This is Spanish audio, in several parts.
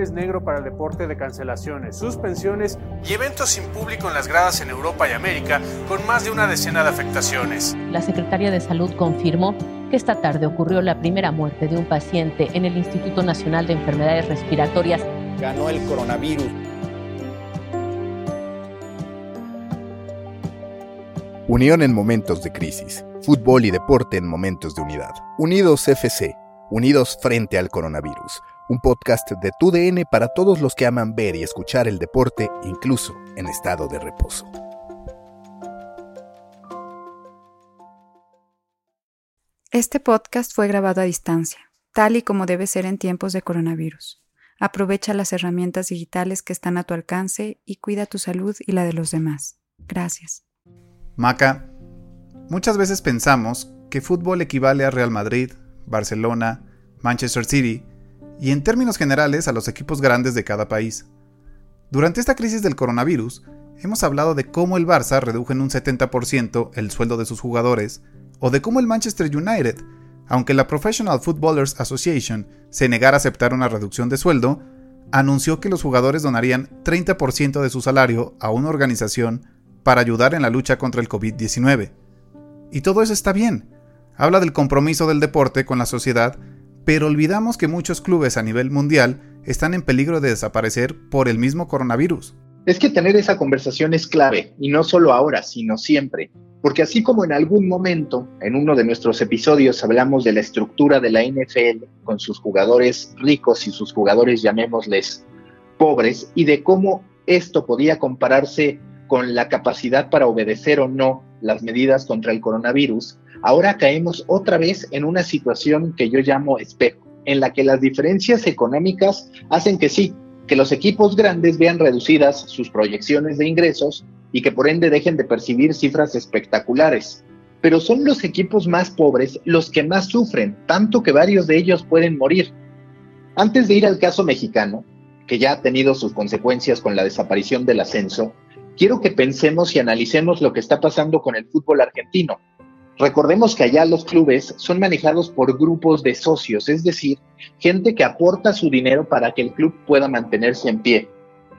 Es negro para el deporte de cancelaciones, suspensiones y eventos sin público en las gradas en Europa y América, con más de una decena de afectaciones. La Secretaría de Salud confirmó que esta tarde ocurrió la primera muerte de un paciente en el Instituto Nacional de Enfermedades Respiratorias. Ganó el coronavirus. Unión en momentos de crisis. Fútbol y deporte en momentos de unidad. Unidos FC. Unidos frente al coronavirus un podcast de TUDN para todos los que aman ver y escuchar el deporte, incluso en estado de reposo. Este podcast fue grabado a distancia, tal y como debe ser en tiempos de coronavirus. Aprovecha las herramientas digitales que están a tu alcance y cuida tu salud y la de los demás. Gracias. Maca, muchas veces pensamos que fútbol equivale a Real Madrid, Barcelona, Manchester City, y en términos generales a los equipos grandes de cada país. Durante esta crisis del coronavirus, hemos hablado de cómo el Barça redujo en un 70% el sueldo de sus jugadores, o de cómo el Manchester United, aunque la Professional Footballers Association se negara a aceptar una reducción de sueldo, anunció que los jugadores donarían 30% de su salario a una organización para ayudar en la lucha contra el COVID-19. Y todo eso está bien. Habla del compromiso del deporte con la sociedad pero olvidamos que muchos clubes a nivel mundial están en peligro de desaparecer por el mismo coronavirus. Es que tener esa conversación es clave, y no solo ahora, sino siempre, porque así como en algún momento, en uno de nuestros episodios, hablamos de la estructura de la NFL, con sus jugadores ricos y sus jugadores, llamémosles, pobres, y de cómo esto podía compararse con la capacidad para obedecer o no las medidas contra el coronavirus, ahora caemos otra vez en una situación que yo llamo espejo, en la que las diferencias económicas hacen que sí, que los equipos grandes vean reducidas sus proyecciones de ingresos y que por ende dejen de percibir cifras espectaculares. Pero son los equipos más pobres los que más sufren, tanto que varios de ellos pueden morir. Antes de ir al caso mexicano, que ya ha tenido sus consecuencias con la desaparición del ascenso, quiero que pensemos y analicemos lo que está pasando con el fútbol argentino, Recordemos que allá los clubes son manejados por grupos de socios, es decir, gente que aporta su dinero para que el club pueda mantenerse en pie.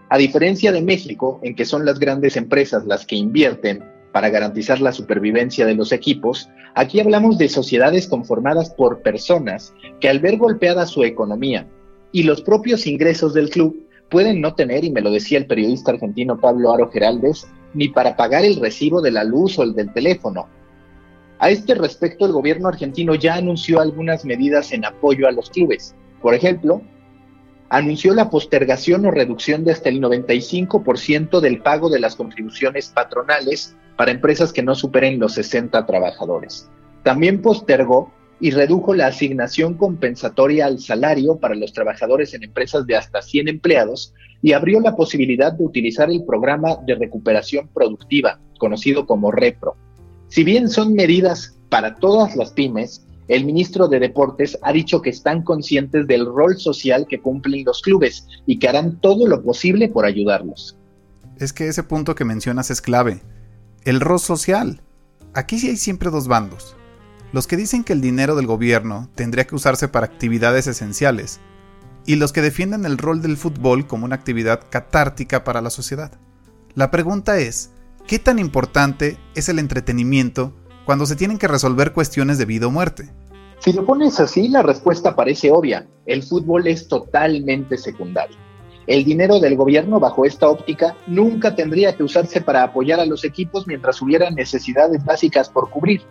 A diferencia de México, en que son las grandes empresas las que invierten para garantizar la supervivencia de los equipos, aquí hablamos de sociedades conformadas por personas que al ver golpeada su economía y los propios ingresos del club pueden no tener, y me lo decía el periodista argentino Pablo Aro Geraldes, ni para pagar el recibo de la luz o el del teléfono, a este respecto, el gobierno argentino ya anunció algunas medidas en apoyo a los clubes. Por ejemplo, anunció la postergación o reducción de hasta el 95% del pago de las contribuciones patronales para empresas que no superen los 60 trabajadores. También postergó y redujo la asignación compensatoria al salario para los trabajadores en empresas de hasta 100 empleados y abrió la posibilidad de utilizar el programa de recuperación productiva, conocido como REPRO. Si bien son medidas para todas las pymes, el ministro de Deportes ha dicho que están conscientes del rol social que cumplen los clubes y que harán todo lo posible por ayudarlos. Es que ese punto que mencionas es clave. El rol social. Aquí sí hay siempre dos bandos. Los que dicen que el dinero del gobierno tendría que usarse para actividades esenciales y los que defienden el rol del fútbol como una actividad catártica para la sociedad. La pregunta es, ¿qué tan importante es el entretenimiento cuando se tienen que resolver cuestiones de vida o muerte? Si lo pones así, la respuesta parece obvia. El fútbol es totalmente secundario. El dinero del gobierno bajo esta óptica nunca tendría que usarse para apoyar a los equipos mientras hubiera necesidades básicas por cubrir.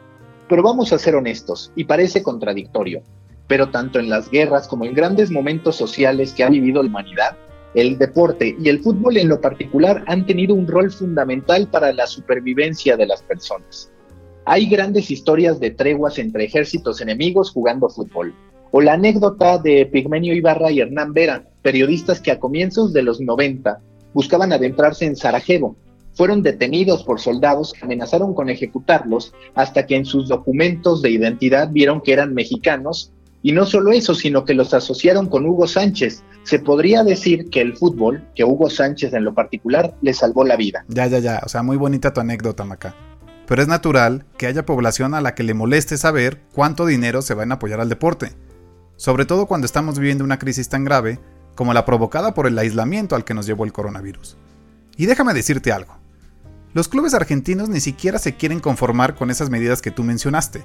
Pero vamos a ser honestos, y parece contradictorio, pero tanto en las guerras como en grandes momentos sociales que ha vivido la humanidad, el deporte y el fútbol en lo particular han tenido un rol fundamental para la supervivencia de las personas. Hay grandes historias de treguas entre ejércitos enemigos jugando fútbol. O la anécdota de Pigmenio Ibarra y Hernán Vera, periodistas que a comienzos de los 90 buscaban adentrarse en Sarajevo. Fueron detenidos por soldados que amenazaron con ejecutarlos hasta que en sus documentos de identidad vieron que eran mexicanos. Y no solo eso, sino que los asociaron con Hugo Sánchez. Se podría decir que el fútbol, que Hugo Sánchez en lo particular, le salvó la vida. Ya, ya, ya. O sea, muy bonita tu anécdota, Maca pero es natural que haya población a la que le moleste saber cuánto dinero se va a apoyar al deporte, sobre todo cuando estamos viviendo una crisis tan grave como la provocada por el aislamiento al que nos llevó el coronavirus. Y déjame decirte algo, los clubes argentinos ni siquiera se quieren conformar con esas medidas que tú mencionaste.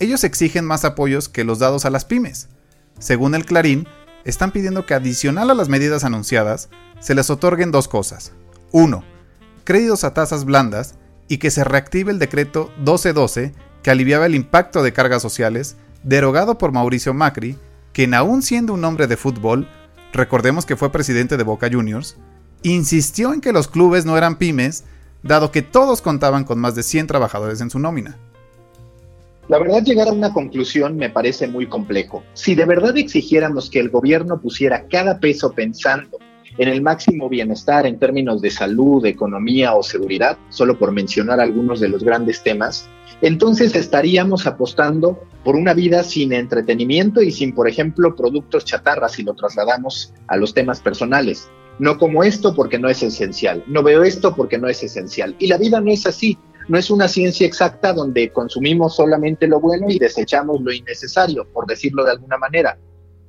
Ellos exigen más apoyos que los dados a las pymes. Según el Clarín, están pidiendo que adicional a las medidas anunciadas, se les otorguen dos cosas. 1. Créditos a tasas blandas y que se reactive el decreto 1212 que aliviaba el impacto de cargas sociales, derogado por Mauricio Macri, quien aún siendo un hombre de fútbol, recordemos que fue presidente de Boca Juniors, insistió en que los clubes no eran pymes, dado que todos contaban con más de 100 trabajadores en su nómina. La verdad, llegar a una conclusión me parece muy complejo. Si de verdad exigiéramos que el gobierno pusiera cada peso pensando en el máximo bienestar en términos de salud, economía o seguridad, solo por mencionar algunos de los grandes temas, entonces estaríamos apostando por una vida sin entretenimiento y sin, por ejemplo, productos chatarras si lo trasladamos a los temas personales. No como esto porque no es esencial, no veo esto porque no es esencial. Y la vida no es así, no es una ciencia exacta donde consumimos solamente lo bueno y desechamos lo innecesario, por decirlo de alguna manera.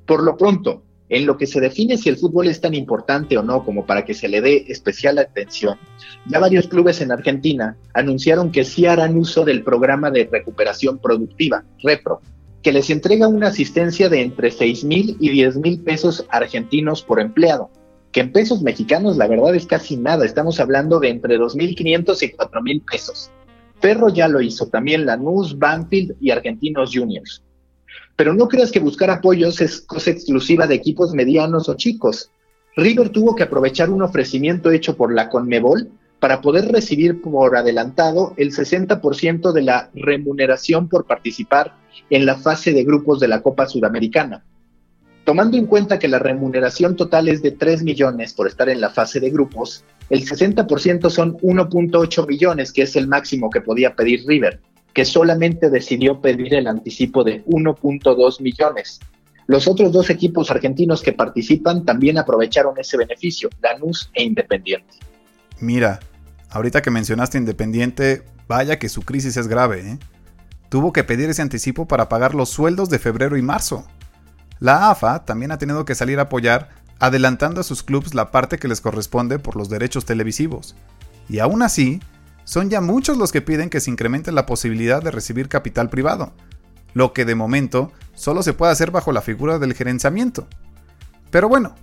Por lo pronto, en lo que se define si el fútbol es tan importante o no como para que se le dé especial atención, ya varios clubes en Argentina anunciaron que sí harán uso del programa de recuperación productiva, REPRO, que les entrega una asistencia de entre 6 mil y 10 mil pesos argentinos por empleado, que en pesos mexicanos la verdad es casi nada, estamos hablando de entre 2.500 y 4.000 pesos. Ferro ya lo hizo, también Lanús, Banfield y Argentinos Juniors. Pero no creas que buscar apoyos es cosa exclusiva de equipos medianos o chicos. River tuvo que aprovechar un ofrecimiento hecho por la Conmebol para poder recibir por adelantado el 60% de la remuneración por participar en la fase de grupos de la Copa Sudamericana. Tomando en cuenta que la remuneración total es de 3 millones por estar en la fase de grupos, el 60% son 1.8 millones, que es el máximo que podía pedir River que solamente decidió pedir el anticipo de 1.2 millones. Los otros dos equipos argentinos que participan también aprovecharon ese beneficio, Lanús e Independiente. Mira, ahorita que mencionaste Independiente, vaya que su crisis es grave, ¿eh? Tuvo que pedir ese anticipo para pagar los sueldos de febrero y marzo. La AFA también ha tenido que salir a apoyar adelantando a sus clubes la parte que les corresponde por los derechos televisivos. Y aún así, son ya muchos los que piden que se incremente la posibilidad de recibir capital privado, lo que de momento solo se puede hacer bajo la figura del gerenciamiento. Pero bueno,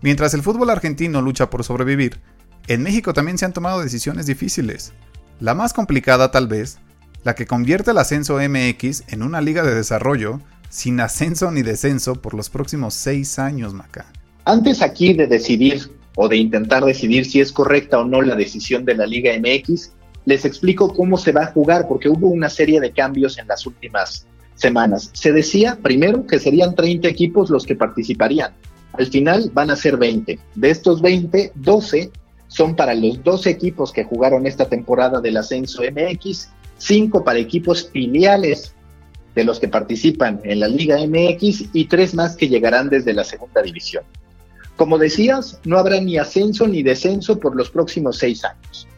mientras el fútbol argentino lucha por sobrevivir, en México también se han tomado decisiones difíciles. La más complicada tal vez, la que convierte el ascenso MX en una liga de desarrollo sin ascenso ni descenso por los próximos seis años, Maca. Antes aquí de decidir o de intentar decidir si es correcta o no la decisión de la Liga MX, les explico cómo se va a jugar, porque hubo una serie de cambios en las últimas semanas. Se decía primero que serían 30 equipos los que participarían. Al final van a ser 20. De estos 20, 12 son para los dos equipos que jugaron esta temporada del ascenso MX, 5 para equipos filiales de los que participan en la Liga MX y tres más que llegarán desde la segunda división. Como decías, no habrá ni ascenso ni descenso por los próximos seis años.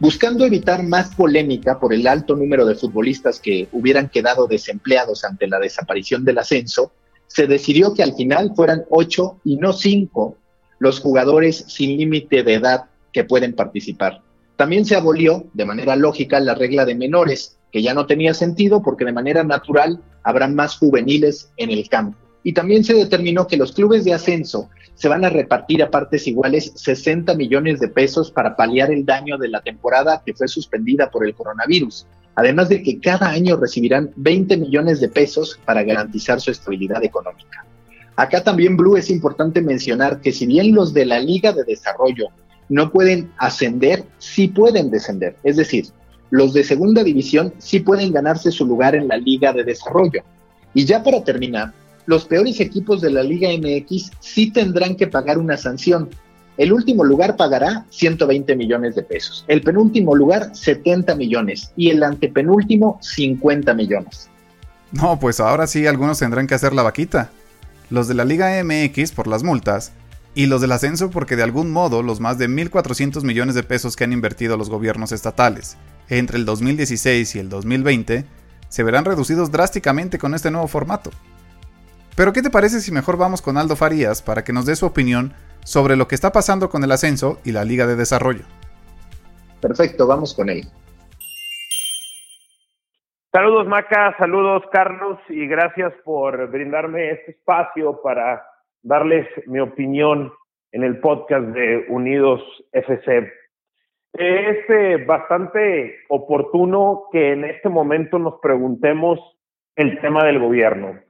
Buscando evitar más polémica por el alto número de futbolistas que hubieran quedado desempleados ante la desaparición del ascenso, se decidió que al final fueran ocho y no cinco los jugadores sin límite de edad que pueden participar. También se abolió, de manera lógica, la regla de menores, que ya no tenía sentido porque de manera natural habrán más juveniles en el campo. Y también se determinó que los clubes de ascenso se van a repartir a partes iguales 60 millones de pesos para paliar el daño de la temporada que fue suspendida por el coronavirus, además de que cada año recibirán 20 millones de pesos para garantizar su estabilidad económica. Acá también, Blue, es importante mencionar que si bien los de la Liga de Desarrollo no pueden ascender, sí pueden descender. Es decir, los de segunda división sí pueden ganarse su lugar en la Liga de Desarrollo. Y ya para terminar, los peores equipos de la Liga MX sí tendrán que pagar una sanción. El último lugar pagará 120 millones de pesos, el penúltimo lugar 70 millones y el antepenúltimo 50 millones. No, pues ahora sí algunos tendrán que hacer la vaquita. Los de la Liga MX por las multas y los del ascenso porque de algún modo los más de 1.400 millones de pesos que han invertido los gobiernos estatales entre el 2016 y el 2020 se verán reducidos drásticamente con este nuevo formato. Pero ¿qué te parece si mejor vamos con Aldo Farías para que nos dé su opinión sobre lo que está pasando con el ascenso y la Liga de Desarrollo? Perfecto, vamos con él. Saludos Maca, saludos Carlos y gracias por brindarme este espacio para darles mi opinión en el podcast de Unidos FC. Es eh, bastante oportuno que en este momento nos preguntemos el tema del gobierno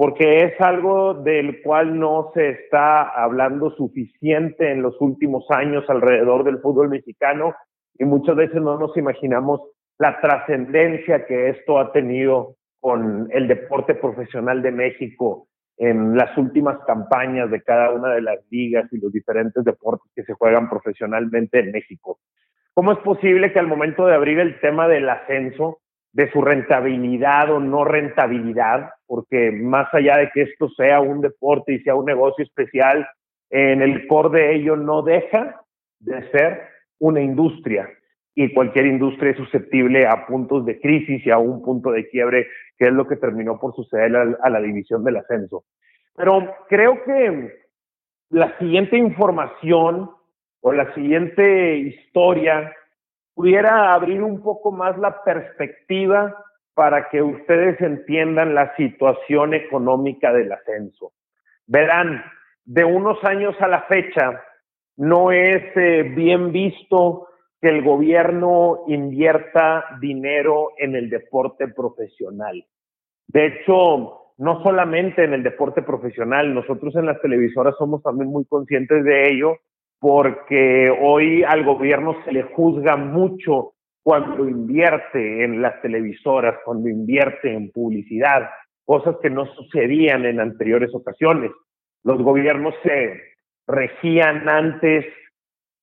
porque es algo del cual no se está hablando suficiente en los últimos años alrededor del fútbol mexicano y muchas veces no nos imaginamos la trascendencia que esto ha tenido con el deporte profesional de México en las últimas campañas de cada una de las ligas y los diferentes deportes que se juegan profesionalmente en México. ¿Cómo es posible que al momento de abrir el tema del ascenso de su rentabilidad o no rentabilidad, porque más allá de que esto sea un deporte y sea un negocio especial, en el core de ello no deja de ser una industria y cualquier industria es susceptible a puntos de crisis y a un punto de quiebre, que es lo que terminó por suceder a, la división del ascenso. Pero creo que la siguiente información o la siguiente historia pudiera abrir un poco más la perspectiva para que ustedes entiendan la situación económica del ascenso. Verán, de unos años a la fecha, no es eh, bien visto que el gobierno invierta dinero en el deporte profesional. De hecho, no solamente en el deporte profesional, nosotros en las televisoras somos también muy conscientes de ello porque hoy al gobierno se le juzga mucho cuando invierte en las televisoras, cuando invierte en publicidad, cosas que no sucedían en anteriores ocasiones. Los gobiernos se regían antes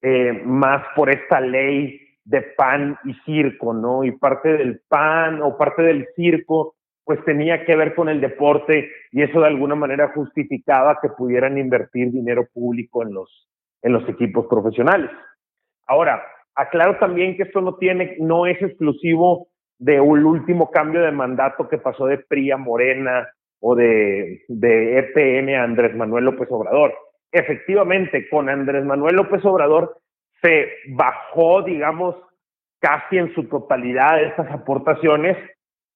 eh, más por esta ley de pan y circo, ¿no? Y parte del pan o parte del circo, pues tenía que ver con el deporte y eso de alguna manera justificaba que pudieran invertir dinero público en los en los equipos profesionales. Ahora, aclaro también que esto no tiene, no es exclusivo de un último cambio de mandato que pasó de PRI a Morena o de, de EPN a Andrés Manuel López Obrador. Efectivamente, con Andrés Manuel López Obrador se bajó, digamos, casi en su totalidad estas aportaciones,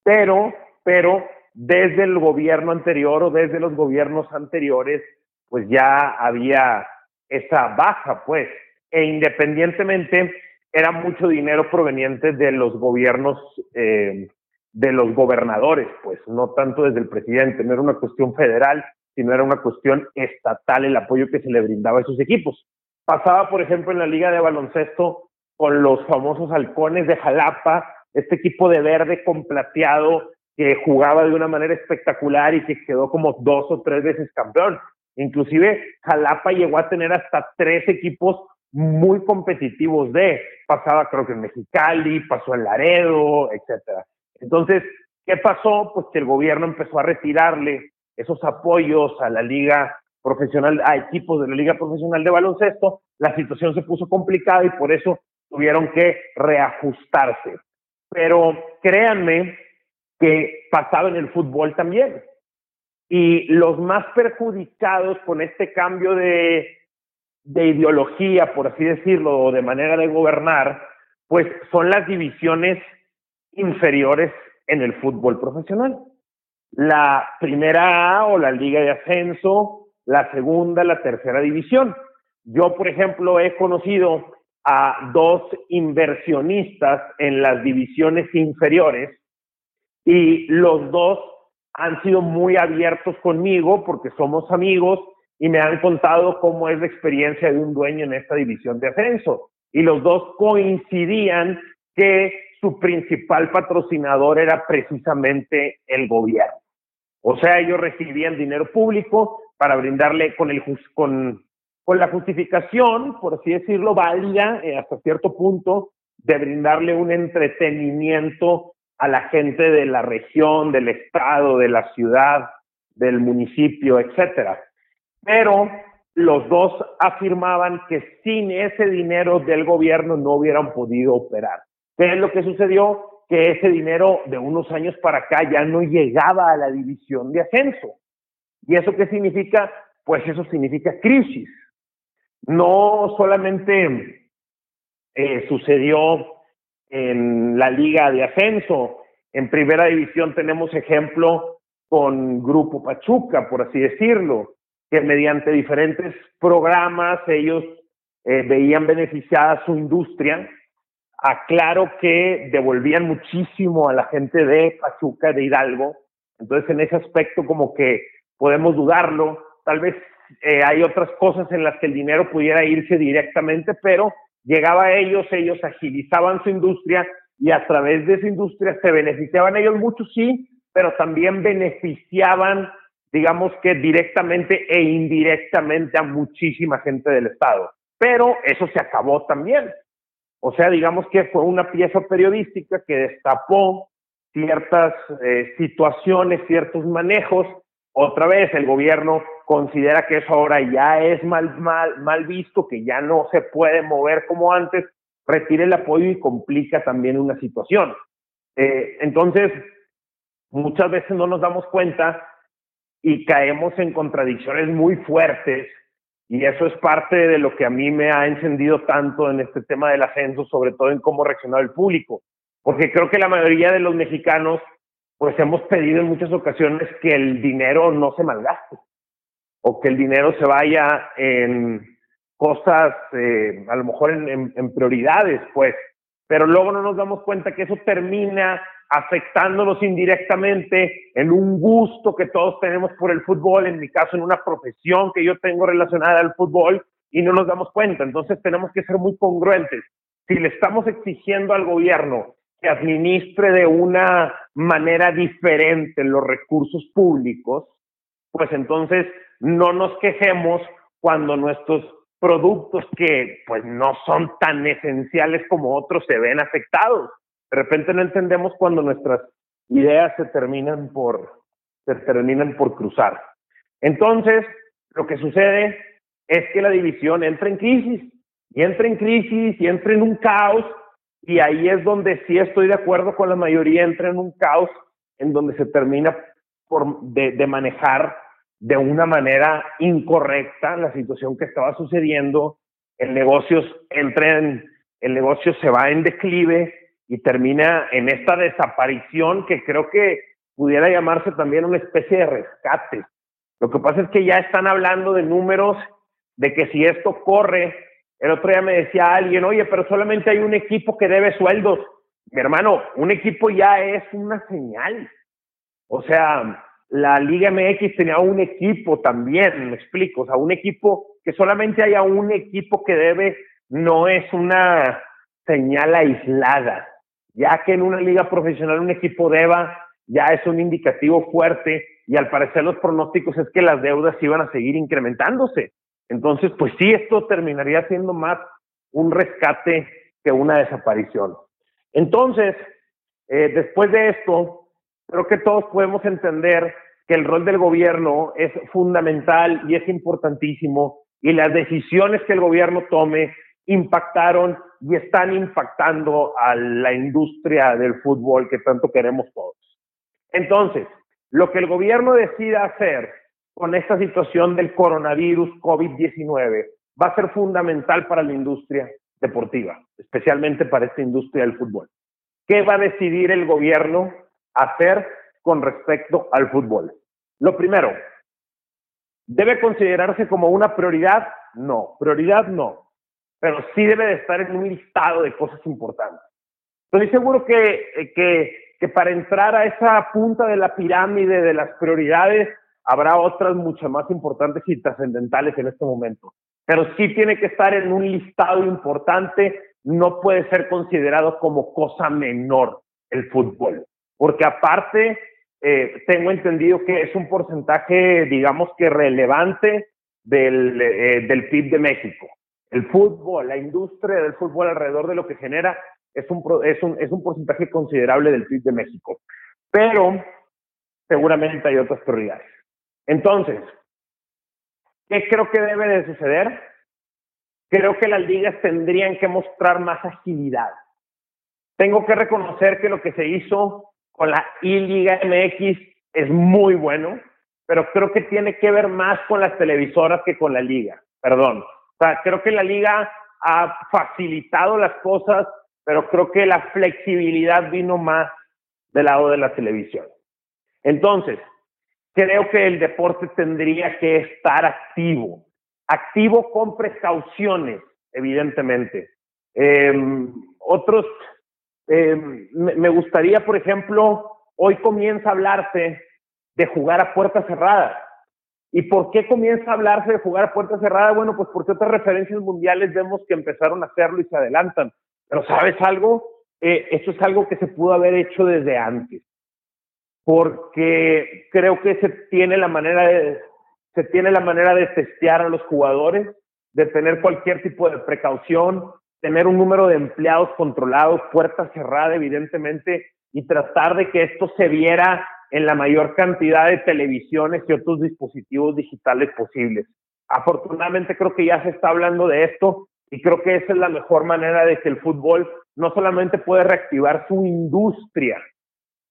pero, pero desde el gobierno anterior o desde los gobiernos anteriores, pues ya había esa baja, pues, e independientemente era mucho dinero proveniente de los gobiernos, eh, de los gobernadores, pues, no tanto desde el presidente, no era una cuestión federal, sino era una cuestión estatal el apoyo que se le brindaba a esos equipos. Pasaba, por ejemplo, en la liga de baloncesto con los famosos halcones de Jalapa, este equipo de verde con plateado que jugaba de una manera espectacular y que quedó como dos o tres veces campeón. Inclusive Jalapa llegó a tener hasta tres equipos muy competitivos de, pasaba creo que en Mexicali, pasó en Laredo, etcétera. Entonces, ¿qué pasó? Pues que el gobierno empezó a retirarle esos apoyos a la liga profesional, a equipos de la liga profesional de baloncesto, la situación se puso complicada y por eso tuvieron que reajustarse. Pero créanme que pasaba en el fútbol también. Y los más perjudicados con este cambio de, de ideología, por así decirlo, o de manera de gobernar, pues son las divisiones inferiores en el fútbol profesional. La primera A o la liga de ascenso, la segunda, la tercera división. Yo, por ejemplo, he conocido a dos inversionistas en las divisiones inferiores y los dos han sido muy abiertos conmigo porque somos amigos y me han contado cómo es la experiencia de un dueño en esta división de ascenso. Y los dos coincidían que su principal patrocinador era precisamente el gobierno. O sea, ellos recibían dinero público para brindarle con, el, con, con la justificación, por así decirlo, válida eh, hasta cierto punto, de brindarle un entretenimiento a la gente de la región, del estado, de la ciudad, del municipio, etcétera. Pero los dos afirmaban que sin ese dinero del gobierno no hubieran podido operar. ¿Qué es lo que sucedió? Que ese dinero de unos años para acá ya no llegaba a la división de ascenso. ¿Y eso qué significa? Pues eso significa crisis. No solamente eh, sucedió en la liga de ascenso, en primera división tenemos ejemplo con Grupo Pachuca, por así decirlo, que mediante diferentes programas ellos eh, veían beneficiada su industria aclaro que devolvían muchísimo a la gente de Pachuca, de Hidalgo. Entonces, en ese aspecto, como que podemos dudarlo. Tal vez eh, hay otras cosas en las que el dinero pudiera irse directamente, pero llegaba a ellos, ellos agilizaban su industria y a través de esa industria se beneficiaban ellos mucho, sí, pero también beneficiaban, digamos que directamente e indirectamente a muchísima gente del Estado. Pero eso se acabó también. O sea, digamos que fue una pieza periodística que destapó ciertas eh, situaciones, ciertos manejos. Otra vez, el gobierno considera que eso ahora ya es mal, mal, mal visto, que ya no se puede mover como antes, retira el apoyo y complica también una situación. Eh, entonces, muchas veces no nos damos cuenta y caemos en contradicciones muy fuertes y eso es parte de lo que a mí me ha encendido tanto en este tema del ascenso, sobre todo en cómo reaccionó el público. Porque creo que la mayoría de los mexicanos, pues hemos pedido en muchas ocasiones que el dinero no se malgaste o que el dinero se vaya en cosas, eh, a lo mejor en, en prioridades, pues. Pero luego no nos damos cuenta que eso termina afectándonos indirectamente en un gusto que todos tenemos por el fútbol, en mi caso en una profesión que yo tengo relacionada al fútbol y no nos damos cuenta. Entonces tenemos que ser muy congruentes. Si le estamos exigiendo al gobierno que administre de una manera diferente los recursos públicos, pues entonces no nos quejemos cuando nuestros productos que pues no son tan esenciales como otros se ven afectados de repente no entendemos cuando nuestras ideas se terminan por, se terminan por cruzar. Entonces, lo que sucede es que la división entra en crisis, y entra en crisis, y entra en un caos, y ahí es donde sí estoy de acuerdo con la mayoría, entra en un caos en donde se termina por, de, de manejar de una manera incorrecta la situación que estaba sucediendo, el negocio entra en, el negocio se va en declive, y termina en esta desaparición que creo que pudiera llamarse también una especie de rescate. Lo que pasa es que ya están hablando de números de que si esto corre, el otro día me decía alguien, oye, pero solamente hay un equipo que debe sueldos. Mi hermano, un equipo ya es una señal. O sea, la Liga MX tenía un equipo también, me explico, o sea, un equipo que solamente haya un equipo que debe no es una señal aislada, ya que en una liga profesional un equipo deba ya es un indicativo fuerte y al parecer los pronósticos es que las deudas iban a seguir incrementándose. Entonces, pues sí, esto terminaría siendo más un rescate que una desaparición. Entonces, eh, después de esto, creo que todos podemos entender que el rol del gobierno es fundamental y es importantísimo y las decisiones que el gobierno tome impactaron y están impactando a la industria del fútbol que tanto queremos todos. Entonces, lo que el gobierno decida hacer con esta situación del coronavirus COVID-19 va a ser fundamental para la industria deportiva, especialmente para esta industria del fútbol. ¿Qué va a decidir el gobierno hacer con respecto al fútbol? Lo primero, ¿debe considerarse como una prioridad? No, prioridad no, pero sí debe de estar en un listado de cosas importantes. Estoy seguro que, eh, que, que para entrar a esa punta de la pirámide de las prioridades habrá otras mucho más importantes y trascendentales en este momento. Pero sí tiene que estar en un listado importante, no puede ser considerado como cosa menor el fútbol, porque aparte eh, tengo entendido que es un porcentaje, digamos que relevante del, eh, del PIB de México. El fútbol, la industria del fútbol alrededor de lo que genera es un, es un, es un porcentaje considerable del PIB de México. Pero seguramente hay otras prioridades. Entonces, ¿qué creo que debe de suceder? Creo que las ligas tendrían que mostrar más agilidad. Tengo que reconocer que lo que se hizo con la I-Liga MX es muy bueno, pero creo que tiene que ver más con las televisoras que con la liga. Perdón. Sea, creo que la liga ha facilitado las cosas, pero creo que la flexibilidad vino más del lado de la televisión. Entonces, creo que el deporte tendría que estar activo, activo con precauciones, evidentemente. Em, otros, em, me gustaría, por ejemplo, hoy comienza a hablarse de jugar a puerta cerrada. ¿Y por qué comienza a hablarse de jugar a puerta cerrada? Bueno, pues porque otras referencias mundiales vemos que empezaron a hacerlo y se adelantan. Pero ¿sabes algo? Eh, eso es algo que se pudo haber hecho desde antes porque creo que se tiene la manera de se tiene la manera de testear a los jugadores, de tener cualquier tipo de precaución, tener un número de empleados controlados, puerta cerrada evidentemente y tratar de que esto se viera en la mayor cantidad de televisiones y otros dispositivos digitales posibles. Afortunadamente creo que ya se está hablando de esto y creo que esa es la mejor manera de que el fútbol no solamente puede reactivar su industria,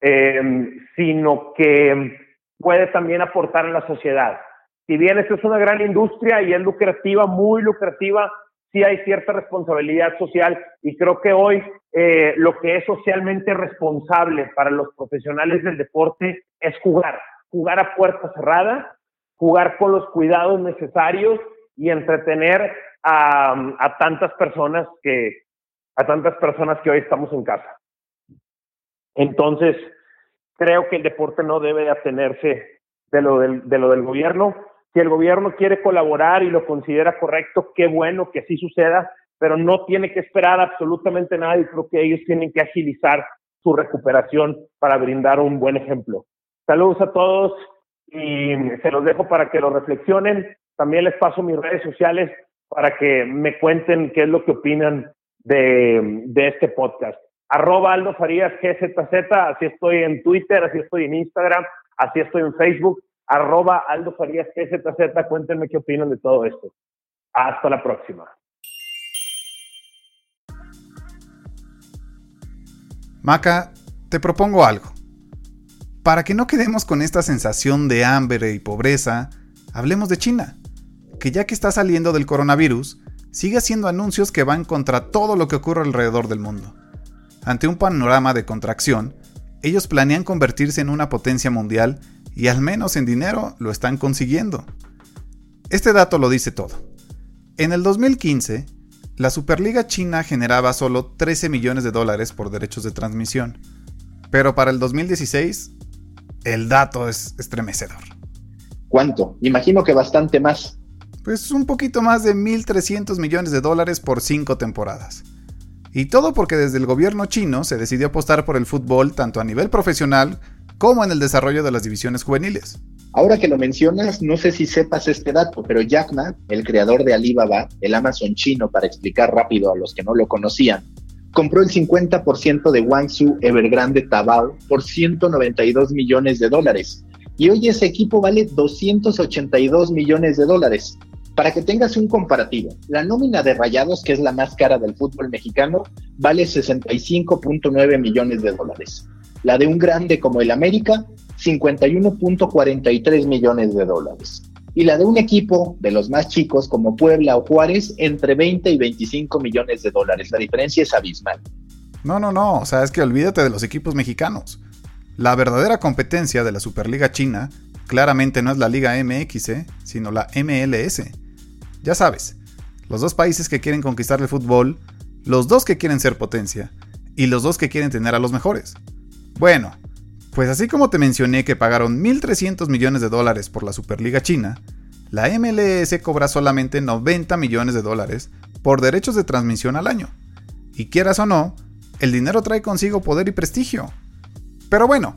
eh, sino que puede también aportar a la sociedad. Si bien esto es una gran industria y es lucrativa, muy lucrativa, sí hay cierta responsabilidad social y creo que hoy eh, lo que es socialmente responsable para los profesionales del deporte es jugar, jugar a puerta cerrada, jugar con los cuidados necesarios y entretener a, tantas personas que a tantas personas que hoy estamos en casa. Entonces, creo que el deporte no debe de atenerse de lo del, de lo del gobierno. Si el gobierno quiere colaborar y lo considera correcto, qué bueno que así suceda, pero no tiene que esperar absolutamente nada y creo que ellos tienen que agilizar su recuperación para brindar un buen ejemplo. Saludos a todos y se los dejo para que lo reflexionen. También les paso mis redes sociales para que me cuenten qué es lo que opinan de, este podcast arroba Aldo Farías GZZ, así estoy en Twitter, así estoy en Instagram, así estoy en Facebook, arroba Aldo Farías cuéntenme qué opinan de todo esto. Hasta la próxima. Maca, te propongo algo. Para que no quedemos con esta sensación de hambre y pobreza, hablemos de China, que ya que está saliendo del coronavirus, sigue haciendo anuncios que van contra todo lo que ocurre alrededor del mundo. Ante un panorama de contracción, ellos planean convertirse en una potencia mundial y al menos en dinero lo están consiguiendo. Este dato lo dice todo. En el 2015, la Superliga China generaba solo 13 millones de dólares por derechos de transmisión, pero para el 2016 el dato es estremecedor. ¿Cuánto? Imagino que bastante más. Pues un poquito más de 1.300 millones de dólares por cinco temporadas. Y todo porque desde el gobierno chino se decidió apostar por el fútbol tanto a nivel profesional como en el desarrollo de las divisiones juveniles. Ahora que lo mencionas, no sé si sepas este dato, pero Jack Ma, el creador de Alibaba, el Amazon chino, para explicar rápido a los que no lo conocían, compró el 50% de Guangzhou Evergrande Tabao por 192 millones de dólares. Y hoy ese equipo vale 282 millones de dólares. Para que tengas un comparativo, la nómina de Rayados, que es la más cara del fútbol mexicano, vale 65.9 millones de dólares. La de un grande como el América, 51.43 millones de dólares. Y la de un equipo de los más chicos como Puebla o Juárez, entre 20 y 25 millones de dólares. La diferencia es abismal. No, no, no, o sea, es que olvídate de los equipos mexicanos. La verdadera competencia de la Superliga China claramente no es la Liga MX, ¿eh? sino la MLS. Ya sabes, los dos países que quieren conquistar el fútbol, los dos que quieren ser potencia, y los dos que quieren tener a los mejores. Bueno, pues así como te mencioné que pagaron 1.300 millones de dólares por la Superliga China, la MLS cobra solamente 90 millones de dólares por derechos de transmisión al año. Y quieras o no, el dinero trae consigo poder y prestigio. Pero bueno,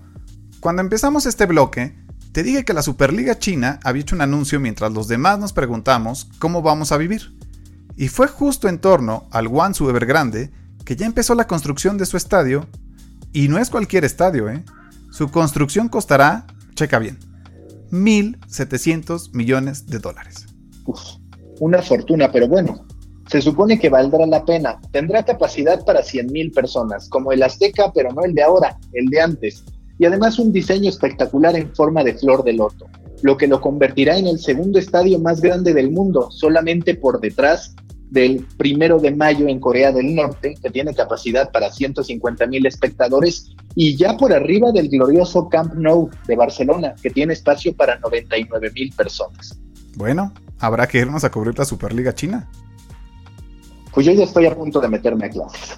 cuando empezamos este bloque, te dije que la Superliga China había hecho un anuncio mientras los demás nos preguntamos cómo vamos a vivir. Y fue justo en torno al Guangzhou Evergrande que ya empezó la construcción de su estadio. Y no es cualquier estadio, ¿eh? Su construcción costará, checa bien, 1.700 millones de dólares. Uf, una fortuna, pero bueno, se supone que valdrá la pena. Tendrá capacidad para 100.000 personas, como el Azteca, pero no el de ahora, el de antes. Y además un diseño espectacular en forma de flor de loto, lo que lo convertirá en el segundo estadio más grande del mundo, solamente por detrás del primero de mayo en Corea del Norte, que tiene capacidad para 150 mil espectadores, y ya por arriba del glorioso Camp Nou de Barcelona, que tiene espacio para 99 mil personas. Bueno, habrá que irnos a cubrir la Superliga China. Pues yo ya estoy a punto de meterme a clases.